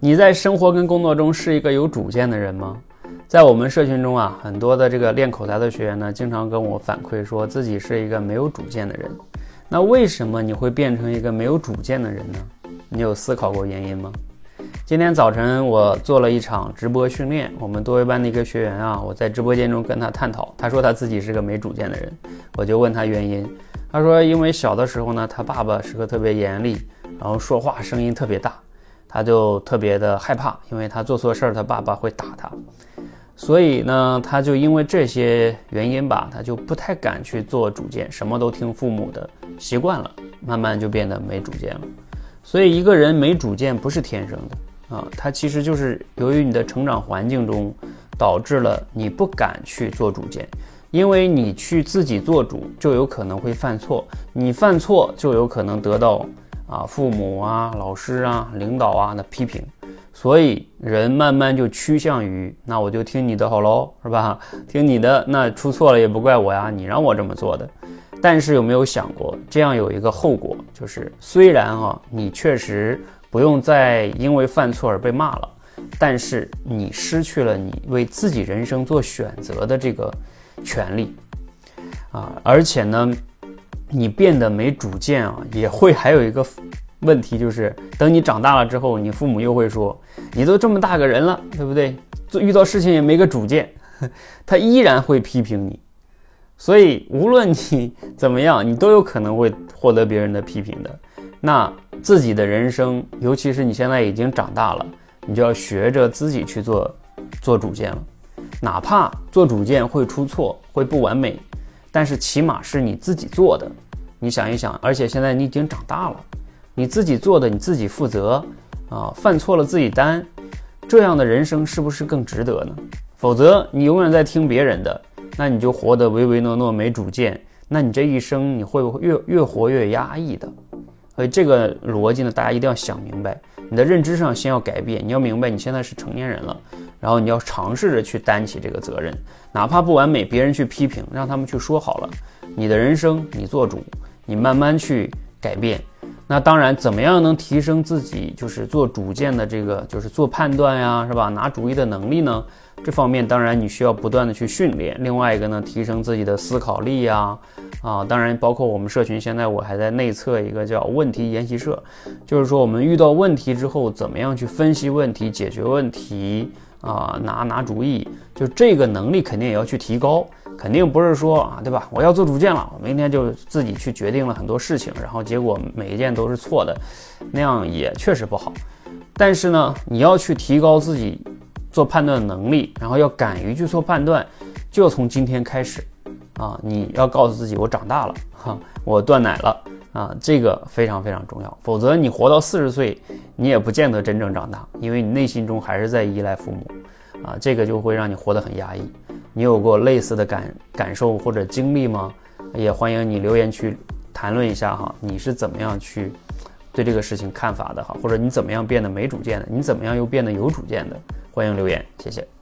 你在生活跟工作中是一个有主见的人吗？在我们社群中啊，很多的这个练口才的学员呢，经常跟我反馈说自己是一个没有主见的人。那为什么你会变成一个没有主见的人呢？你有思考过原因吗？今天早晨我做了一场直播训练，我们多维班的一个学员啊，我在直播间中跟他探讨，他说他自己是个没主见的人，我就问他原因，他说因为小的时候呢，他爸爸是个特别严厉，然后说话声音特别大，他就特别的害怕，因为他做错事儿，他爸爸会打他。所以呢，他就因为这些原因吧，他就不太敢去做主见，什么都听父母的，习惯了，慢慢就变得没主见了。所以一个人没主见不是天生的啊，他其实就是由于你的成长环境中导致了你不敢去做主见，因为你去自己做主就有可能会犯错，你犯错就有可能得到啊父母啊、老师啊、领导啊的批评。所以人慢慢就趋向于，那我就听你的好喽，是吧？听你的，那出错了也不怪我呀，你让我这么做的。但是有没有想过，这样有一个后果，就是虽然哈，你确实不用再因为犯错而被骂了，但是你失去了你为自己人生做选择的这个权利啊，而且呢，你变得没主见啊，也会还有一个。问题就是，等你长大了之后，你父母又会说：“你都这么大个人了，对不对？做遇到事情也没个主见。”他依然会批评你。所以，无论你怎么样，你都有可能会获得别人的批评的。那自己的人生，尤其是你现在已经长大了，你就要学着自己去做做主见了。哪怕做主见会出错，会不完美，但是起码是你自己做的。你想一想，而且现在你已经长大了。你自己做的，你自己负责，啊，犯错了自己担，这样的人生是不是更值得呢？否则你永远在听别人的，那你就活得唯唯诺诺没主见，那你这一生你会不会越越活越压抑的？所以这个逻辑呢，大家一定要想明白。你的认知上先要改变，你要明白你现在是成年人了，然后你要尝试着去担起这个责任，哪怕不完美，别人去批评，让他们去说好了，你的人生你做主，你慢慢去改变。那当然，怎么样能提升自己就是做主见的这个，就是做判断呀，是吧？拿主意的能力呢？这方面当然你需要不断的去训练。另外一个呢，提升自己的思考力呀，啊，当然包括我们社群现在我还在内测一个叫问题研习社，就是说我们遇到问题之后，怎么样去分析问题、解决问题啊，拿拿主意，就这个能力肯定也要去提高。肯定不是说啊，对吧？我要做主见了，我明天就自己去决定了很多事情，然后结果每一件都是错的，那样也确实不好。但是呢，你要去提高自己做判断的能力，然后要敢于去做判断，就从今天开始啊！你要告诉自己，我长大了，哈，我断奶了啊！这个非常非常重要，否则你活到四十岁，你也不见得真正长大，因为你内心中还是在依赖父母啊，这个就会让你活得很压抑。你有过类似的感感受或者经历吗？也欢迎你留言去谈论一下哈，你是怎么样去对这个事情看法的哈，或者你怎么样变得没主见的，你怎么样又变得有主见的？欢迎留言，谢谢。